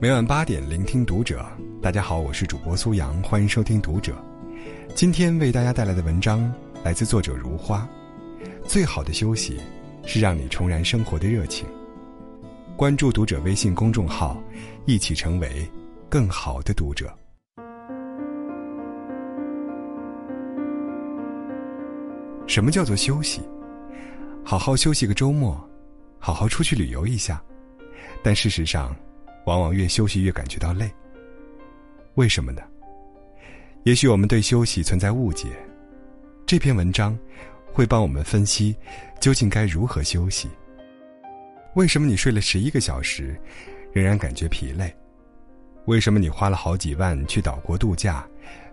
每晚八点，聆听读者。大家好，我是主播苏阳，欢迎收听读者。今天为大家带来的文章来自作者如花。最好的休息，是让你重燃生活的热情。关注读者微信公众号，一起成为更好的读者。什么叫做休息？好好休息个周末，好好出去旅游一下。但事实上，往往越休息越感觉到累。为什么呢？也许我们对休息存在误解。这篇文章会帮我们分析究竟该如何休息。为什么你睡了十一个小时，仍然感觉疲累？为什么你花了好几万去岛国度假，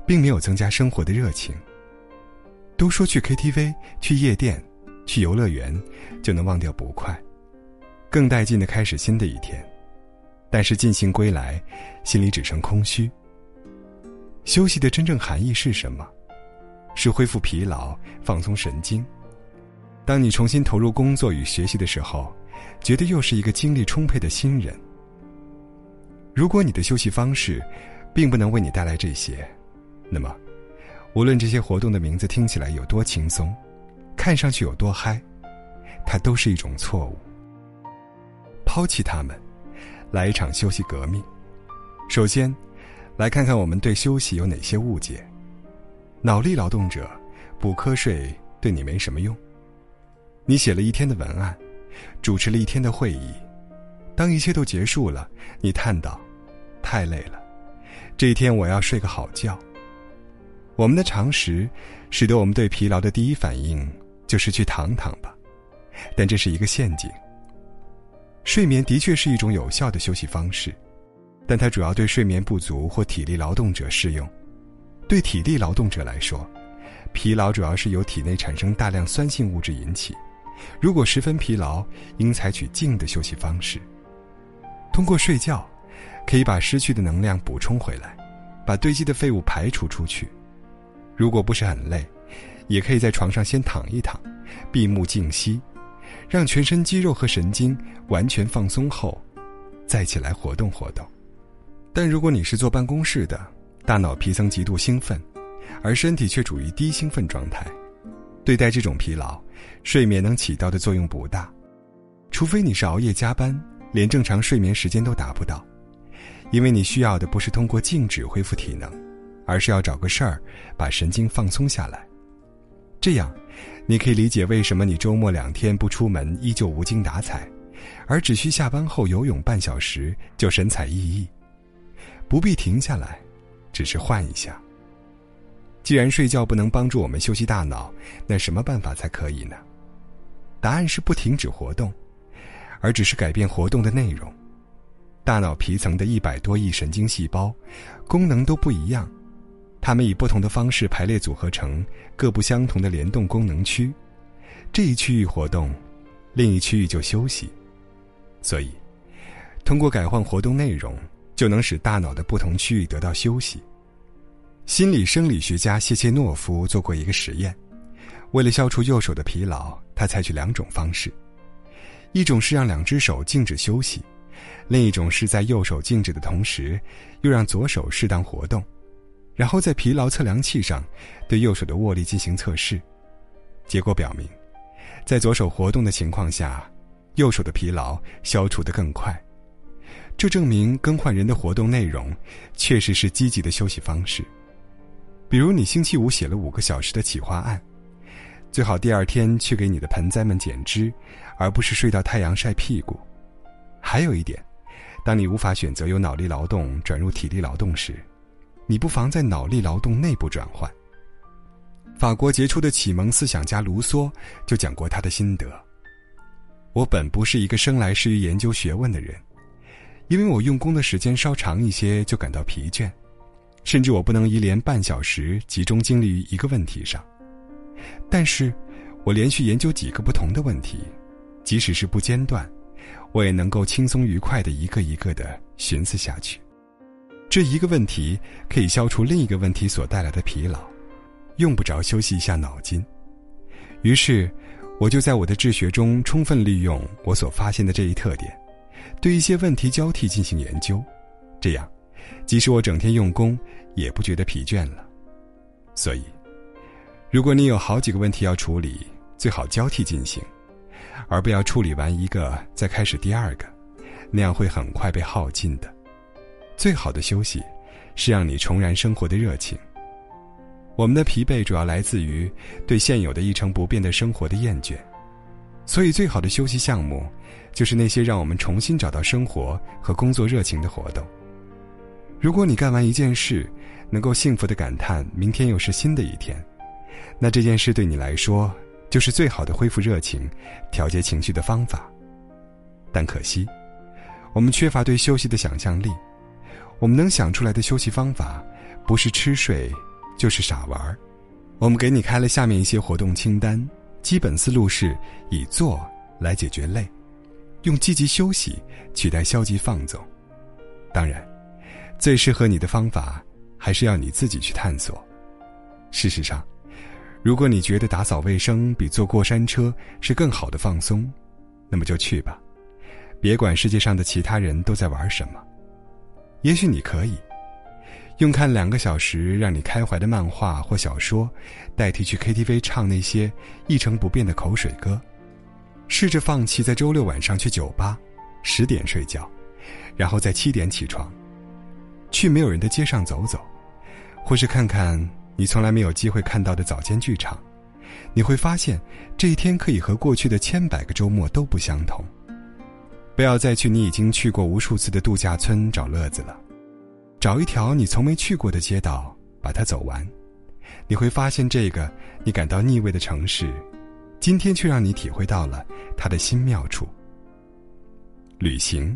并没有增加生活的热情？都说去 KTV、去夜店、去游乐园，就能忘掉不快，更带劲的开始新的一天。但是尽兴归来，心里只剩空虚。休息的真正含义是什么？是恢复疲劳、放松神经。当你重新投入工作与学习的时候，觉得又是一个精力充沛的新人。如果你的休息方式，并不能为你带来这些，那么，无论这些活动的名字听起来有多轻松，看上去有多嗨，它都是一种错误。抛弃它们。来一场休息革命。首先，来看看我们对休息有哪些误解。脑力劳动者，补瞌睡对你没什么用。你写了一天的文案，主持了一天的会议，当一切都结束了，你叹道：“太累了，这一天我要睡个好觉。”我们的常识，使得我们对疲劳的第一反应就是去躺躺吧，但这是一个陷阱。睡眠的确是一种有效的休息方式，但它主要对睡眠不足或体力劳动者适用。对体力劳动者来说，疲劳主要是由体内产生大量酸性物质引起。如果十分疲劳，应采取静的休息方式。通过睡觉，可以把失去的能量补充回来，把堆积的废物排除出去。如果不是很累，也可以在床上先躺一躺，闭目静息。让全身肌肉和神经完全放松后，再起来活动活动。但如果你是坐办公室的，大脑皮层极度兴奋，而身体却处于低兴奋状态，对待这种疲劳，睡眠能起到的作用不大。除非你是熬夜加班，连正常睡眠时间都达不到，因为你需要的不是通过静止恢复体能，而是要找个事儿把神经放松下来。这样，你可以理解为什么你周末两天不出门依旧无精打采，而只需下班后游泳半小时就神采奕奕。不必停下来，只是换一下。既然睡觉不能帮助我们休息大脑，那什么办法才可以呢？答案是不停止活动，而只是改变活动的内容。大脑皮层的一百多亿神经细胞，功能都不一样。它们以不同的方式排列组合成各不相同的联动功能区，这一区域活动，另一区域就休息。所以，通过改换活动内容，就能使大脑的不同区域得到休息。心理生理学家谢切诺夫做过一个实验，为了消除右手的疲劳，他采取两种方式：一种是让两只手静止休息，另一种是在右手静止的同时，又让左手适当活动。然后在疲劳测量器上，对右手的握力进行测试，结果表明，在左手活动的情况下，右手的疲劳消除得更快。这证明更换人的活动内容，确实是积极的休息方式。比如你星期五写了五个小时的企划案，最好第二天去给你的盆栽们剪枝，而不是睡到太阳晒屁股。还有一点，当你无法选择由脑力劳动转入体力劳动时，你不妨在脑力劳动内部转换。法国杰出的启蒙思想家卢梭就讲过他的心得：“我本不是一个生来适于研究学问的人，因为我用功的时间稍长一些就感到疲倦，甚至我不能一连半小时集中精力于一个问题上。但是，我连续研究几个不同的问题，即使是不间断，我也能够轻松愉快的一个一个的寻思下去。”这一个问题可以消除另一个问题所带来的疲劳，用不着休息一下脑筋。于是，我就在我的治学中充分利用我所发现的这一特点，对一些问题交替进行研究，这样，即使我整天用功，也不觉得疲倦了。所以，如果你有好几个问题要处理，最好交替进行，而不要处理完一个再开始第二个，那样会很快被耗尽的。最好的休息，是让你重燃生活的热情。我们的疲惫主要来自于对现有的一成不变的生活的厌倦，所以最好的休息项目，就是那些让我们重新找到生活和工作热情的活动。如果你干完一件事，能够幸福的感叹明天又是新的一天，那这件事对你来说就是最好的恢复热情、调节情绪的方法。但可惜，我们缺乏对休息的想象力，我们能想出来的休息方法，不是吃睡。就是傻玩儿，我们给你开了下面一些活动清单，基本思路是以做来解决累，用积极休息取代消极放纵。当然，最适合你的方法还是要你自己去探索。事实上，如果你觉得打扫卫生比坐过山车是更好的放松，那么就去吧，别管世界上的其他人都在玩什么，也许你可以。用看两个小时让你开怀的漫画或小说，代替去 KTV 唱那些一成不变的口水歌，试着放弃在周六晚上去酒吧，十点睡觉，然后在七点起床，去没有人的街上走走，或是看看你从来没有机会看到的早间剧场，你会发现这一天可以和过去的千百个周末都不相同。不要再去你已经去过无数次的度假村找乐子了。找一条你从没去过的街道，把它走完，你会发现这个你感到腻味的城市，今天却让你体会到了它的新妙处。旅行，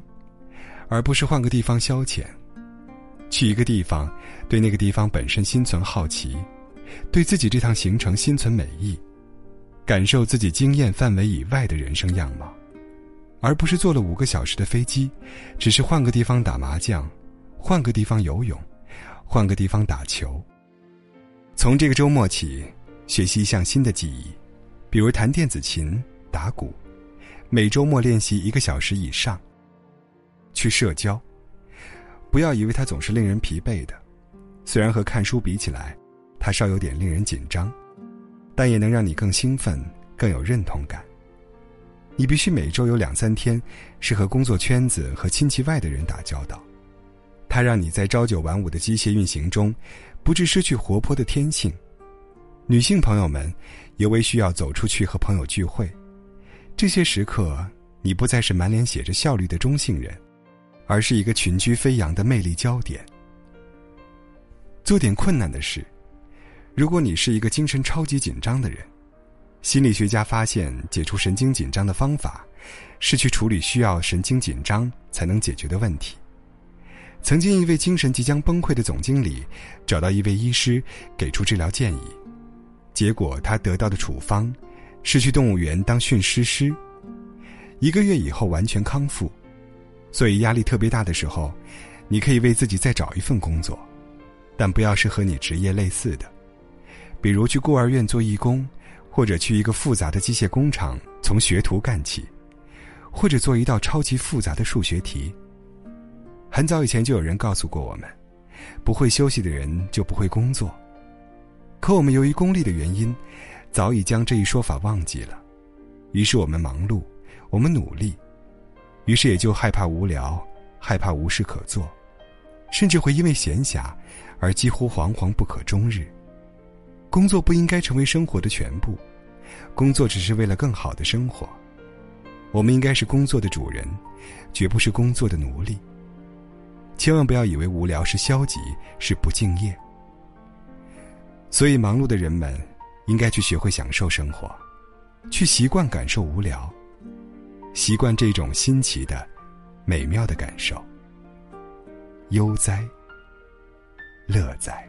而不是换个地方消遣。去一个地方，对那个地方本身心存好奇，对自己这趟行程心存美意，感受自己经验范围以外的人生样貌，而不是坐了五个小时的飞机，只是换个地方打麻将。换个地方游泳，换个地方打球。从这个周末起，学习一项新的技艺，比如弹电子琴、打鼓，每周末练习一个小时以上。去社交，不要以为它总是令人疲惫的，虽然和看书比起来，它稍有点令人紧张，但也能让你更兴奋、更有认同感。你必须每周有两三天是和工作圈子和亲戚外的人打交道。它让你在朝九晚五的机械运行中，不致失去活泼的天性。女性朋友们，尤为需要走出去和朋友聚会。这些时刻，你不再是满脸写着效率的中性人，而是一个群居飞扬的魅力焦点。做点困难的事。如果你是一个精神超级紧张的人，心理学家发现，解除神经紧张的方法，是去处理需要神经紧张才能解决的问题。曾经，一位精神即将崩溃的总经理找到一位医师，给出治疗建议。结果，他得到的处方是去动物园当驯狮师。一个月以后完全康复。所以，压力特别大的时候，你可以为自己再找一份工作，但不要是和你职业类似的，比如去孤儿院做义工，或者去一个复杂的机械工厂从学徒干起，或者做一道超级复杂的数学题。很早以前就有人告诉过我们，不会休息的人就不会工作。可我们由于功利的原因，早已将这一说法忘记了。于是我们忙碌，我们努力，于是也就害怕无聊，害怕无事可做，甚至会因为闲暇而几乎惶惶不可终日。工作不应该成为生活的全部，工作只是为了更好的生活。我们应该是工作的主人，绝不是工作的奴隶。千万不要以为无聊是消极，是不敬业。所以，忙碌的人们应该去学会享受生活，去习惯感受无聊，习惯这种新奇的、美妙的感受。悠哉，乐哉。